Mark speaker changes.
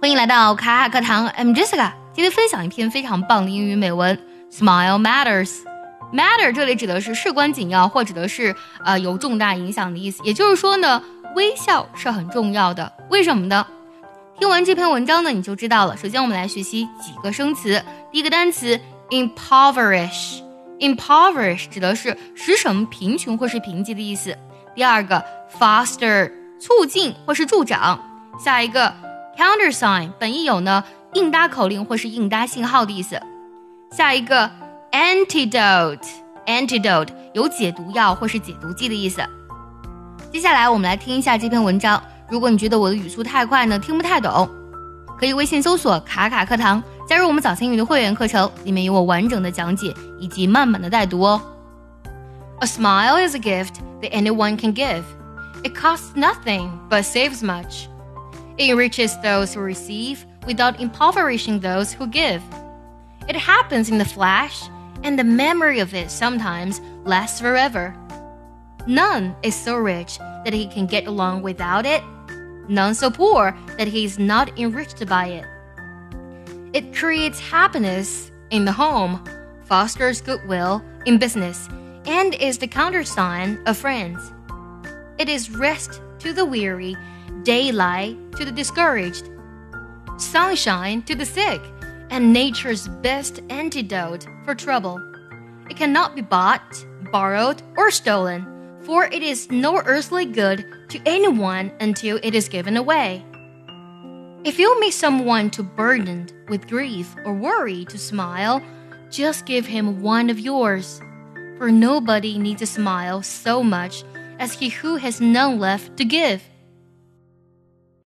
Speaker 1: 欢迎来到卡卡课堂，I'm Jessica。今天分享一篇非常棒的英语美文，Smile matters。Matter 这里指的是事关紧要，或指的是呃有重大影响的意思。也就是说呢，微笑是很重要的。为什么呢？听完这篇文章呢，你就知道了。首先，我们来学习几个生词。第一个单词 impoverish。impoverish 指的是使什么贫穷或是贫瘠的意思。第二个 foster 促进或是助长。下一个 countersign 本意有呢应答口令或是应答信号的意思。下一个 antidote antidote 有解毒药或是解毒剂的意思。接下来我们来听一下这篇文章。如果你觉得我的语速太快呢，听不太懂，可以微信搜索“卡卡课堂”，加入我们早餐英语的会员课程，里面有我完整的讲解以及慢慢的带读哦。A smile is a gift that anyone can give. It costs nothing but saves much. It enriches those who receive without impoverishing those who give. It happens in the flash, and the memory of it sometimes lasts forever. None is so rich that he can get along without it, none so poor that he is not enriched by it. It creates happiness in the home, fosters goodwill in business, and is the countersign of friends. It is rest to the weary, daylight to the discouraged, sunshine to the sick, and nature's best antidote for trouble. It cannot be bought, borrowed, or stolen, for it is no earthly good to anyone until it is given away. If you meet someone too burdened with grief or worry to smile, just give him one of yours. For nobody needs a smile so much as he who has none left to give.